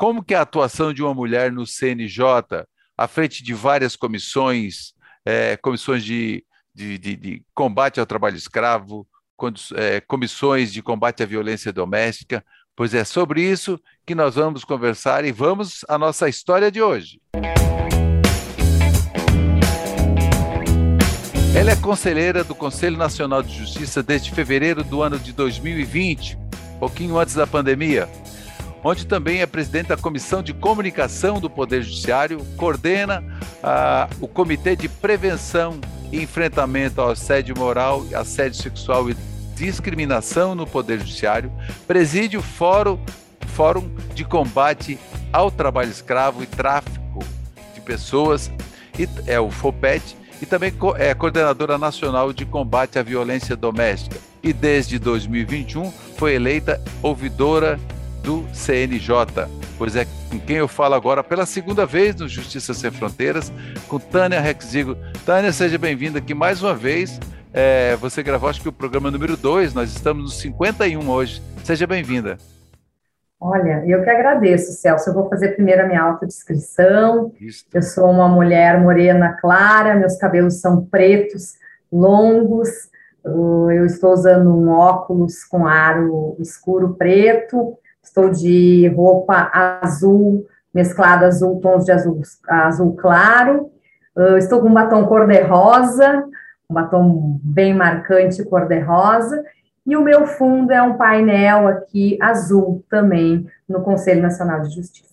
como que é a atuação de uma mulher no CNJ, à frente de várias comissões, é, comissões de, de, de, de, combate ao trabalho escravo, é, comissões de combate à violência doméstica, pois é sobre isso que nós vamos conversar e vamos à nossa história de hoje. Ela é conselheira do Conselho Nacional de Justiça desde fevereiro do ano de 2020, pouquinho antes da pandemia, onde também é presidente da Comissão de Comunicação do Poder Judiciário, coordena ah, o Comitê de Prevenção e Enfrentamento ao Assédio Moral, Assédio Sexual e Discriminação no Poder Judiciário, preside o Fórum, Fórum de Combate ao Trabalho Escravo e Tráfico de Pessoas, é o FOPET, e também é coordenadora nacional de combate à violência doméstica. E desde 2021 foi eleita ouvidora do CNJ. Pois é, com quem eu falo agora pela segunda vez no Justiça Sem Fronteiras, com Tânia Rexigo. Tânia, seja bem-vinda aqui mais uma vez. É, você gravou, acho que o programa número 2, nós estamos no 51 hoje. Seja bem-vinda. Olha, eu que agradeço, Celso. Eu vou fazer primeiro a minha autodescrição. Isso. Eu sou uma mulher morena clara, meus cabelos são pretos, longos. Eu estou usando um óculos com aro escuro preto. Estou de roupa azul, mesclada azul, tons de azul, azul claro. estou com um batom cor-de-rosa, um batom bem marcante cor-de-rosa. E o meu fundo é um painel aqui azul também no Conselho Nacional de Justiça.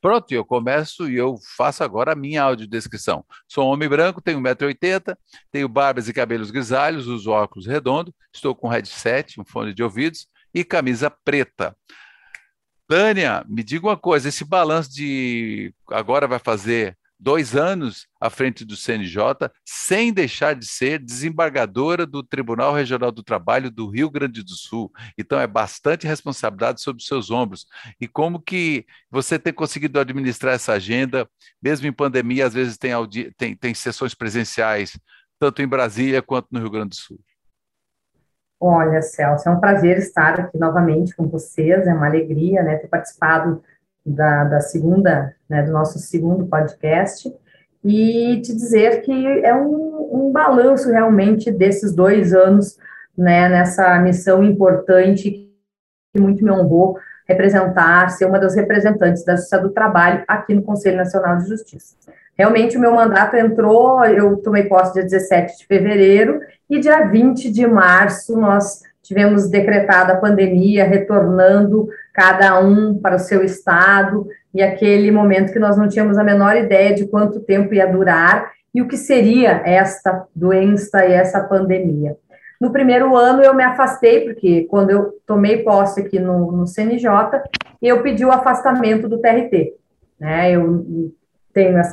Pronto, eu começo e eu faço agora a minha audiodescrição. Sou um homem branco, tenho 1,80m, tenho barbas e cabelos grisalhos, uso óculos redondo, estou com headset, um fone de ouvidos e camisa preta. Tânia, me diga uma coisa: esse balanço de agora vai fazer dois anos à frente do CNJ, sem deixar de ser desembargadora do Tribunal Regional do Trabalho do Rio Grande do Sul. Então é bastante responsabilidade sobre os seus ombros. E como que você tem conseguido administrar essa agenda, mesmo em pandemia, às vezes tem, tem, tem sessões presenciais, tanto em Brasília quanto no Rio Grande do Sul? Olha, Celso, é um prazer estar aqui novamente com vocês, é uma alegria, né, ter participado da, da segunda, né, do nosso segundo podcast, e te dizer que é um, um balanço realmente desses dois anos, né, nessa missão importante que muito me honrou representar, ser uma das representantes da Justiça do Trabalho aqui no Conselho Nacional de Justiça. Realmente, o meu mandato entrou, eu tomei posse dia 17 de fevereiro, e dia 20 de março nós tivemos decretada a pandemia, retornando cada um para o seu estado, e aquele momento que nós não tínhamos a menor ideia de quanto tempo ia durar e o que seria esta doença e essa pandemia. No primeiro ano eu me afastei, porque quando eu tomei posse aqui no, no CNJ, eu pedi o afastamento do TRT. Né? Eu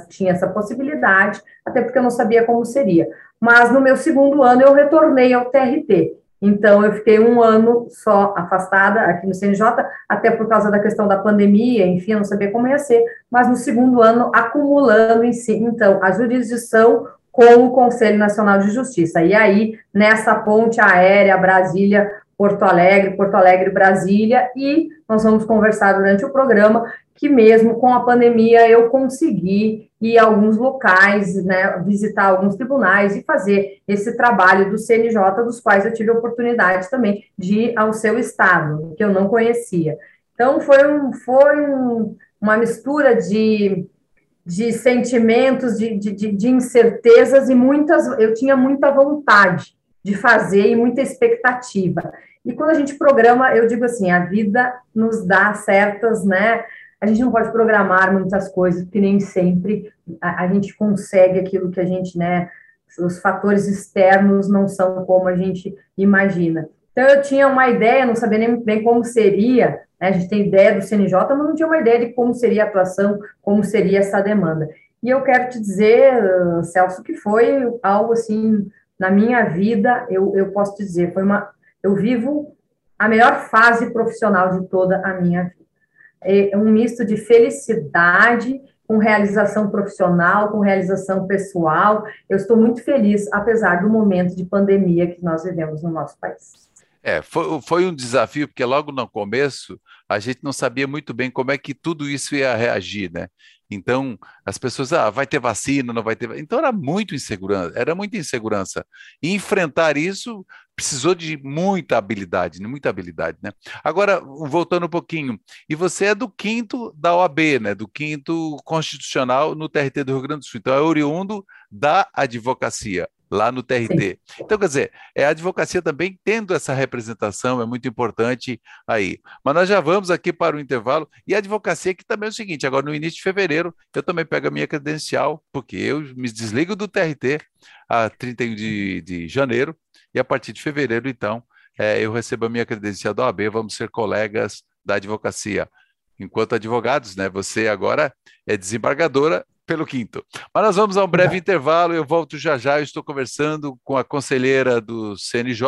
tinha essa possibilidade, até porque eu não sabia como seria. Mas no meu segundo ano eu retornei ao TRT. Então, eu fiquei um ano só afastada aqui no CNJ, até por causa da questão da pandemia, enfim, eu não sabia como ia ser, mas no segundo ano, acumulando em si, então, a jurisdição com o Conselho Nacional de Justiça. E aí, nessa ponte aérea Brasília, Porto Alegre, Porto Alegre, Brasília, e nós vamos conversar durante o programa que mesmo com a pandemia eu consegui ir a alguns locais, né, visitar alguns tribunais e fazer esse trabalho do CNJ, dos quais eu tive a oportunidade também de ir ao seu estado, que eu não conhecia. Então, foi, um, foi um, uma mistura de, de sentimentos, de, de, de incertezas e muitas, eu tinha muita vontade de fazer e muita expectativa. E quando a gente programa, eu digo assim, a vida nos dá certas, né, a gente não pode programar muitas coisas, porque nem sempre a, a, gente consegue aquilo que a gente, né, os fatores externos não são como a gente imagina. Então, eu tinha uma ideia, não sabia nem bem como seria, né, a gente tem ideia do CNJ, mas não tinha uma ideia de como seria a atuação, como seria essa demanda. E eu quero te dizer, Celso, que foi algo assim, na minha vida, eu, eu posso dizer, foi uma, eu vivo a melhor fase profissional de toda a minha vida é um misto de felicidade com realização profissional, com realização pessoal. Eu estou muito feliz, apesar do momento de pandemia que nós vivemos no nosso país. É, foi, foi um desafio, porque logo no começo a gente não sabia muito bem como é que tudo isso ia reagir, né? Então, as pessoas, ah, vai ter vacina, não vai ter. Então, era muito insegurança, era muita insegurança. E enfrentar isso precisou de muita habilidade, muita habilidade, né? Agora, voltando um pouquinho, e você é do quinto da OAB, né? Do quinto constitucional no TRT do Rio Grande do Sul. Então, é oriundo da advocacia lá no TRT. Sim. Então, quer dizer, é a advocacia também tendo essa representação, é muito importante aí. Mas nós já vamos aqui para o intervalo, e a advocacia que também é o seguinte, agora no início de fevereiro, eu também pego a minha credencial, porque eu me desligo do TRT a 31 de, de janeiro, e a partir de fevereiro, então, é, eu recebo a minha credencial da OAB, vamos ser colegas da advocacia. Enquanto advogados, né? Você agora é desembargadora pelo quinto. Mas nós vamos a um breve intervalo, eu volto já já, eu estou conversando com a conselheira do CNJ,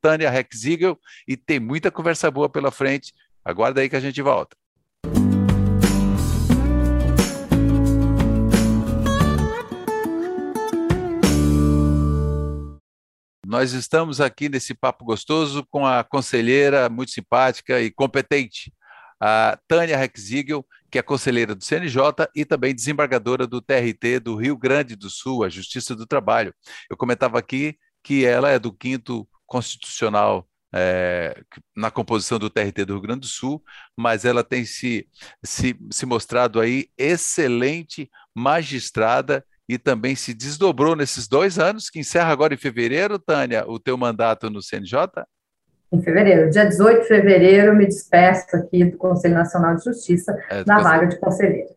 Tânia Rexigel, e tem muita conversa boa pela frente. Aguarda aí que a gente volta. Nós estamos aqui nesse papo gostoso com a conselheira muito simpática e competente, a Tânia Rexigel, que é conselheira do CNJ e também desembargadora do TRT do Rio Grande do Sul, a Justiça do Trabalho. Eu comentava aqui que ela é do quinto constitucional é, na composição do TRT do Rio Grande do Sul, mas ela tem se, se, se mostrado aí excelente magistrada e também se desdobrou nesses dois anos, que encerra agora em fevereiro, Tânia, o teu mandato no CNJ? Em fevereiro. Dia 18 de fevereiro, me despeço aqui do Conselho Nacional de Justiça, é, na vaga de conselheiro.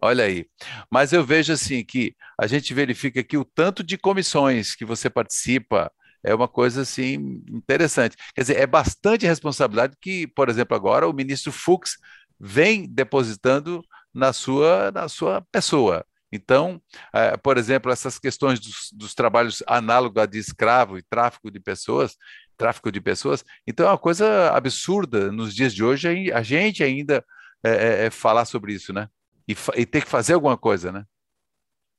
Olha aí. Mas eu vejo assim que a gente verifica que o tanto de comissões que você participa é uma coisa assim interessante. Quer dizer, é bastante responsabilidade que, por exemplo, agora o ministro Fux vem depositando na sua na sua pessoa. Então, é, por exemplo, essas questões dos, dos trabalhos análogos a de escravo e tráfico de pessoas, tráfico de pessoas. Então é uma coisa absurda nos dias de hoje a gente ainda é, é, é falar sobre isso, né? E, e, ter que fazer alguma coisa, né?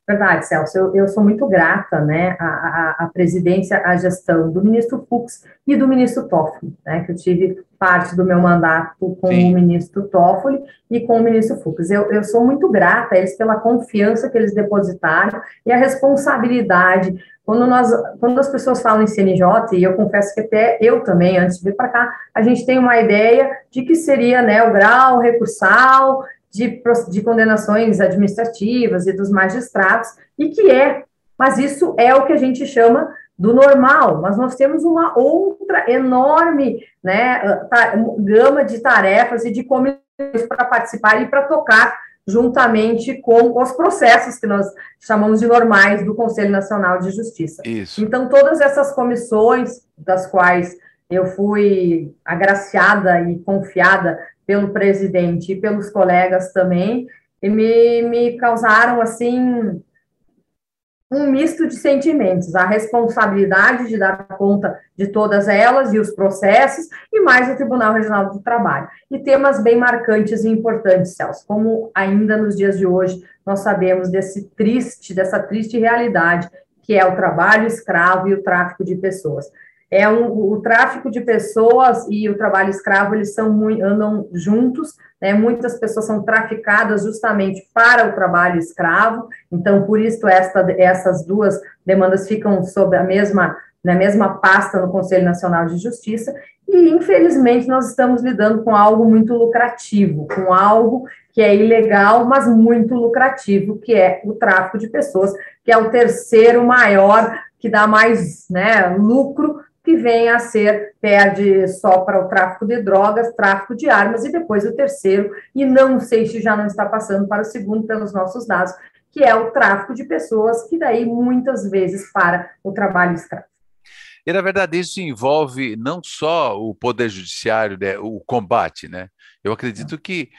Verdade, Celso. Eu, eu sou muito grata, né, à, à, presidência, à gestão do ministro Fux e do ministro Toffoli, né, que eu tive parte do meu mandato com Sim. o ministro Toffoli e com o ministro Fux. Eu, eu sou muito grata a eles pela confiança que eles depositaram e a responsabilidade quando, nós, quando as pessoas falam em CNJ, e eu confesso que até eu também, antes de vir para cá, a gente tem uma ideia de que seria né, o grau recursal de, de condenações administrativas e dos magistrados, e que é, mas isso é o que a gente chama do normal, mas nós temos uma outra enorme né, gama de tarefas e de comissões para participar e para tocar juntamente com os processos que nós chamamos de normais do Conselho Nacional de Justiça. Isso. Então, todas essas comissões, das quais eu fui agraciada e confiada pelo presidente e pelos colegas também, e me, me causaram, assim, um misto de sentimentos, a responsabilidade de dar conta de todas elas e os processos, e mais o Tribunal Regional do Trabalho. E temas bem marcantes e importantes, Celso, como ainda nos dias de hoje nós sabemos desse triste, dessa triste realidade que é o trabalho escravo e o tráfico de pessoas é um, o tráfico de pessoas e o trabalho escravo, eles são muito, andam juntos, né? Muitas pessoas são traficadas justamente para o trabalho escravo, então, por isso, esta, essas duas demandas ficam sob a mesma, na mesma pasta no Conselho Nacional de Justiça, e, infelizmente, nós estamos lidando com algo muito lucrativo, com algo que é ilegal, mas muito lucrativo, que é o tráfico de pessoas, que é o terceiro maior, que dá mais né, lucro que vem a ser, perde só para o tráfico de drogas, tráfico de armas, e depois o terceiro, e não sei se já não está passando para o segundo pelos nossos dados, que é o tráfico de pessoas, que daí muitas vezes para o trabalho escravo. E, na verdade, isso envolve não só o Poder Judiciário, né, o combate, né? Eu acredito que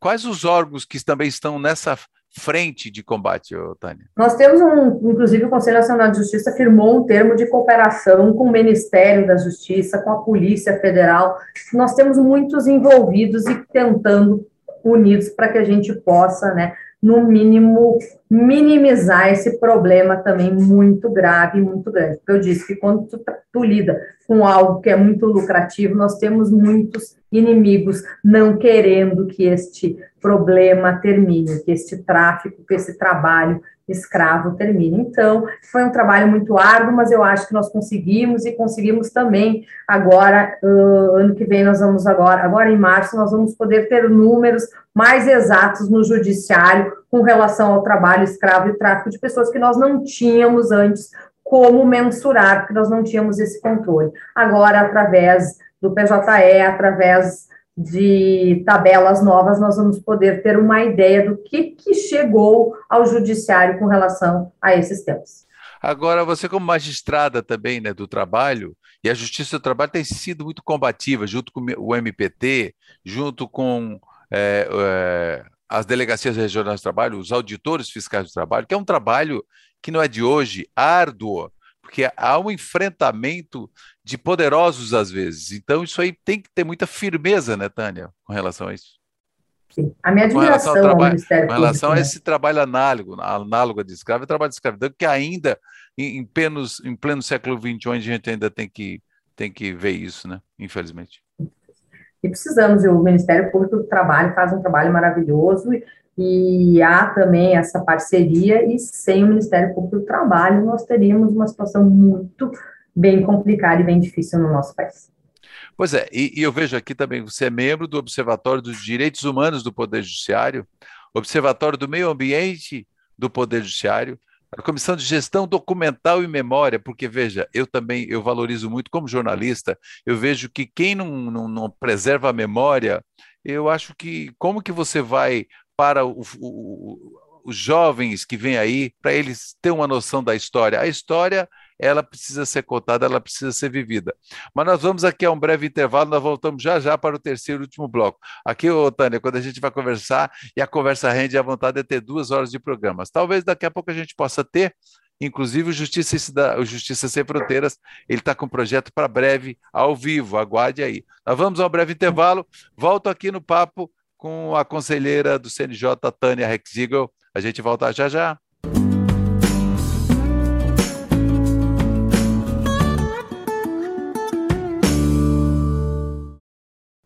quais os órgãos que também estão nessa frente de combate, Tânia? Nós temos um, inclusive o Conselho Nacional de Justiça firmou um termo de cooperação com o Ministério da Justiça, com a Polícia Federal. Nós temos muitos envolvidos e tentando unidos para que a gente possa, né, no mínimo, minimizar esse problema também muito grave, muito grande. Porque eu disse que quando tu, tu lida com algo que é muito lucrativo, nós temos muitos inimigos não querendo que este problema termine, que este tráfico, que esse trabalho escravo termine. Então, foi um trabalho muito árduo, mas eu acho que nós conseguimos e conseguimos também agora, uh, ano que vem nós vamos agora, agora em março, nós vamos poder ter números mais exatos no judiciário com relação ao trabalho escravo e tráfico de pessoas que nós não tínhamos antes como mensurar, porque nós não tínhamos esse controle. Agora, através do PJE, através de tabelas novas, nós vamos poder ter uma ideia do que, que chegou ao judiciário com relação a esses temas. Agora, você como magistrada também né, do trabalho, e a Justiça do Trabalho tem sido muito combativa, junto com o MPT, junto com é, as delegacias regionais do trabalho, os auditores fiscais do trabalho, que é um trabalho que não é de hoje, árduo, porque há um enfrentamento de poderosos às vezes. Então, isso aí tem que ter muita firmeza, né, Tânia, com relação a isso. Sim. A minha admiração com relação, ao Ministério com relação a esse né? trabalho análogo, análogo de escravo, é trabalho de escravidão, que ainda, em, em, plenos, em pleno século XXI, a gente ainda tem que, tem que ver isso, né? Infelizmente. E precisamos, e o Ministério Público do Trabalho faz um trabalho maravilhoso, e, há também essa parceria, e sem o Ministério Público do Trabalho, nós teríamos uma situação muito bem complicada e bem difícil no nosso país. Pois é, e, e eu vejo aqui também, você é membro do Observatório dos Direitos Humanos do Poder Judiciário, Observatório do Meio Ambiente do Poder Judiciário, a Comissão de Gestão Documental e Memória, porque veja, eu também eu valorizo muito como jornalista, eu vejo que quem não, não, não preserva a memória, eu acho que como que você vai para o, o, os jovens que vêm aí, para eles ter uma noção da história? A história ela precisa ser contada, ela precisa ser vivida. Mas nós vamos aqui a um breve intervalo, nós voltamos já já para o terceiro e último bloco. Aqui, ô, Tânia, quando a gente vai conversar, e a conversa rende, a vontade é ter duas horas de programas. Talvez daqui a pouco a gente possa ter, inclusive o Justiça, o Justiça Sem Fronteiras, ele está com um projeto para breve, ao vivo, aguarde aí. Nós vamos ao breve intervalo, volto aqui no papo com a conselheira do CNJ, Tânia Rexigel. A gente volta já já.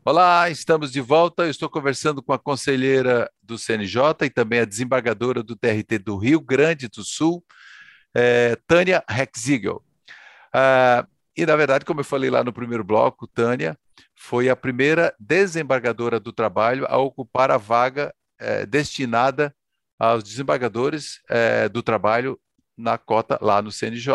Olá, estamos de volta. Eu estou conversando com a conselheira do CNJ e também a desembargadora do TRT do Rio Grande do Sul, é, Tânia Rexigel. Ah, e, na verdade, como eu falei lá no primeiro bloco, Tânia foi a primeira desembargadora do trabalho a ocupar a vaga é, destinada aos desembargadores é, do trabalho na cota lá no CNJ.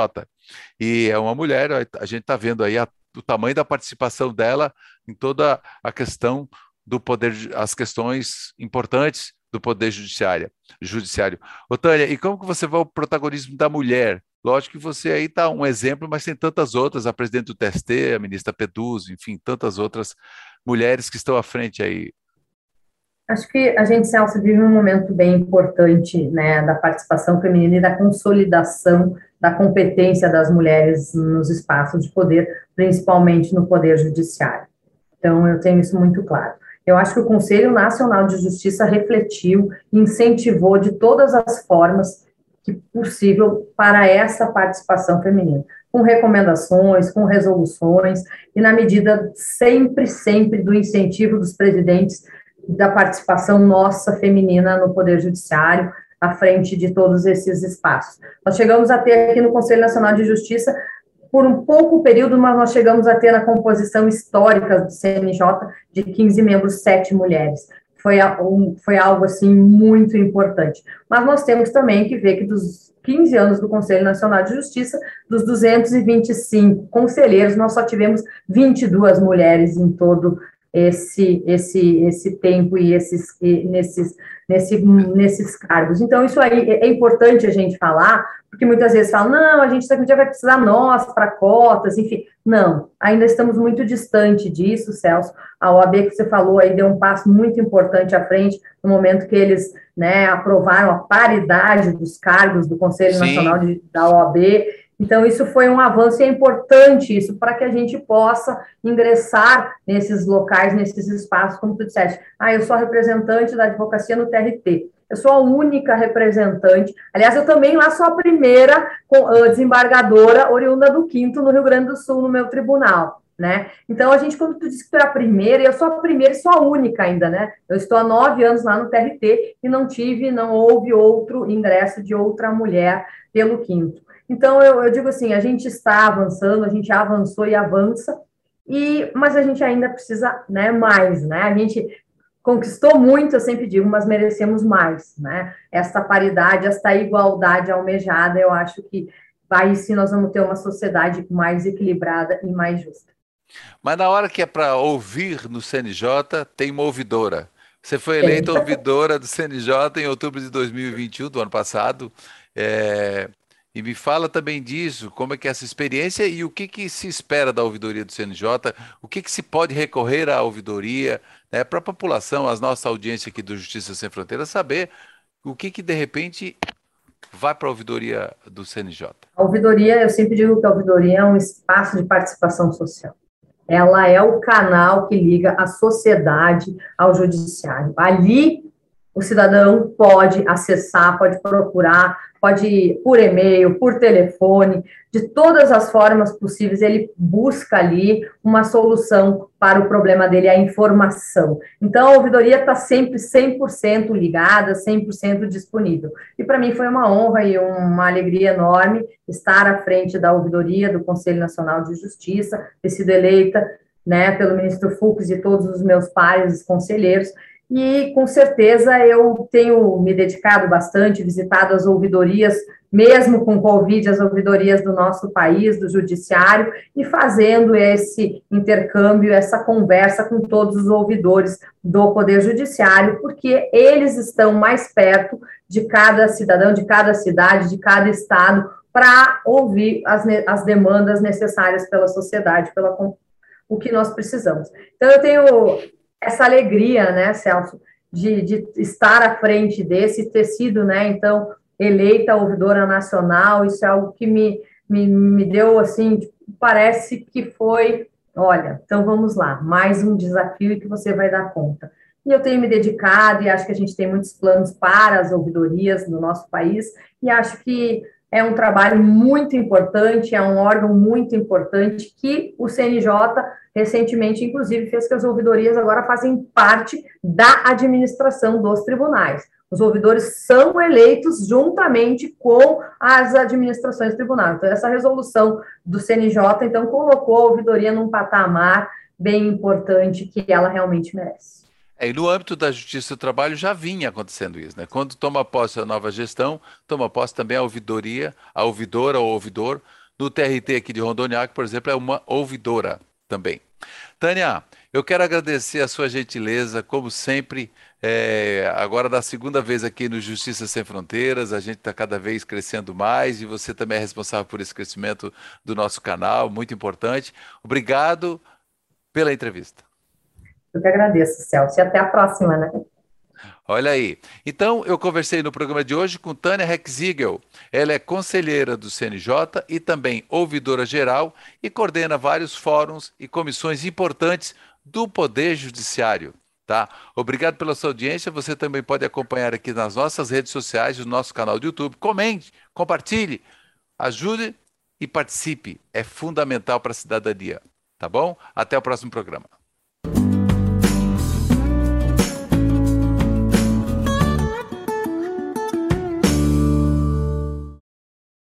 E é uma mulher, a gente está vendo aí a do tamanho da participação dela em toda a questão do poder, as questões importantes do poder judiciário. judiciário. Tânia, e como que você vê o protagonismo da mulher? Lógico que você aí está um exemplo, mas tem tantas outras, a presidente do TST, a ministra Peduzzi, enfim, tantas outras mulheres que estão à frente aí. Acho que a gente, Celso, vive um momento bem importante né, da participação feminina e da consolidação da competência das mulheres nos espaços de poder, principalmente no poder judiciário. Então, eu tenho isso muito claro. Eu acho que o Conselho Nacional de Justiça refletiu incentivou de todas as formas que possível para essa participação feminina, com recomendações, com resoluções e na medida sempre, sempre do incentivo dos presidentes da participação nossa feminina no poder judiciário, à frente de todos esses espaços. Nós chegamos a ter aqui no Conselho Nacional de Justiça, por um pouco período, mas nós chegamos a ter na composição histórica do CNJ de 15 membros, 7 mulheres. Foi, foi algo, assim, muito importante. Mas nós temos também que ver que dos 15 anos do Conselho Nacional de Justiça, dos 225 conselheiros, nós só tivemos 22 mulheres em todo esse esse esse tempo e esses e nesses nesse, nesses cargos. Então isso aí é, é importante a gente falar, porque muitas vezes falam, não, a gente já vai precisar nós para cotas, enfim. Não, ainda estamos muito distante disso, Celso. A OAB que você falou aí deu um passo muito importante à frente no momento que eles né, aprovaram a paridade dos cargos do Conselho Sim. Nacional de, da OAB então, isso foi um avanço e é importante isso para que a gente possa ingressar nesses locais, nesses espaços, como tu disseste. Ah, eu sou representante da advocacia no TRT. eu sou a única representante. Aliás, eu também lá sou a primeira desembargadora oriunda do Quinto, no Rio Grande do Sul, no meu tribunal. Né? Então, a gente, quando tu disse que tu era a primeira, eu sou a primeira e sou a única ainda, né? Eu estou há nove anos lá no TRT e não tive, não houve outro ingresso de outra mulher pelo quinto. Então, eu, eu digo assim, a gente está avançando, a gente avançou e avança, e, mas a gente ainda precisa né, mais, né? A gente conquistou muito, eu sempre digo, mas merecemos mais, né? Esta paridade, esta igualdade almejada, eu acho que aí sim nós vamos ter uma sociedade mais equilibrada e mais justa. Mas na hora que é para ouvir no CNJ, tem uma ouvidora. Você foi eleita ouvidora do CNJ em outubro de 2021, do ano passado. É, e me fala também disso, como é que é essa experiência e o que, que se espera da ouvidoria do CNJ, o que, que se pode recorrer à ouvidoria, né, para a população, a nossa audiência aqui do Justiça Sem Fronteiras, saber o que, que de repente vai para a ouvidoria do CNJ. A ouvidoria, eu sempre digo que a ouvidoria é um espaço de participação social ela é o canal que liga a sociedade ao judiciário. Ali, o cidadão pode acessar, pode procurar pode por e-mail, por telefone, de todas as formas possíveis, ele busca ali uma solução para o problema dele, a informação. Então, a ouvidoria está sempre 100% ligada, 100% disponível. E para mim foi uma honra e uma alegria enorme estar à frente da ouvidoria do Conselho Nacional de Justiça, ter sido eleita né, pelo ministro Fux e todos os meus pares conselheiros, e com certeza eu tenho me dedicado bastante, visitado as ouvidorias, mesmo com Covid, as ouvidorias do nosso país, do judiciário, e fazendo esse intercâmbio, essa conversa com todos os ouvidores do Poder Judiciário, porque eles estão mais perto de cada cidadão, de cada cidade, de cada estado, para ouvir as, as demandas necessárias pela sociedade, pela o que nós precisamos. Então, eu tenho essa alegria, né, Celso, de, de estar à frente desse, ter sido, né, então, eleita ouvidora nacional, isso é algo que me, me, me deu, assim, parece que foi, olha, então vamos lá, mais um desafio que você vai dar conta. E eu tenho me dedicado, e acho que a gente tem muitos planos para as ouvidorias no nosso país, e acho que é um trabalho muito importante, é um órgão muito importante que o CNJ recentemente, inclusive, fez que as ouvidorias agora fazem parte da administração dos tribunais. Os ouvidores são eleitos juntamente com as administrações tribunais. Então, essa resolução do CNJ, então, colocou a ouvidoria num patamar bem importante que ela realmente merece. É, e no âmbito da Justiça do Trabalho já vinha acontecendo isso, né? Quando toma posse a nova gestão, toma posse também a ouvidoria, a ouvidora ou ouvidor. No TRT aqui de Rondônia, por exemplo, é uma ouvidora também. Tânia, eu quero agradecer a sua gentileza, como sempre, é, agora da segunda vez aqui no Justiça Sem Fronteiras, a gente está cada vez crescendo mais e você também é responsável por esse crescimento do nosso canal, muito importante. Obrigado pela entrevista. Eu que agradeço, Celso. E até a próxima, né? Olha aí. Então, eu conversei no programa de hoje com Tânia Rexigel. Ela é conselheira do CNJ e também ouvidora geral e coordena vários fóruns e comissões importantes do Poder Judiciário. Tá? Obrigado pela sua audiência. Você também pode acompanhar aqui nas nossas redes sociais, no nosso canal do YouTube. Comente, compartilhe, ajude e participe. É fundamental para a cidadania. Tá bom? Até o próximo programa.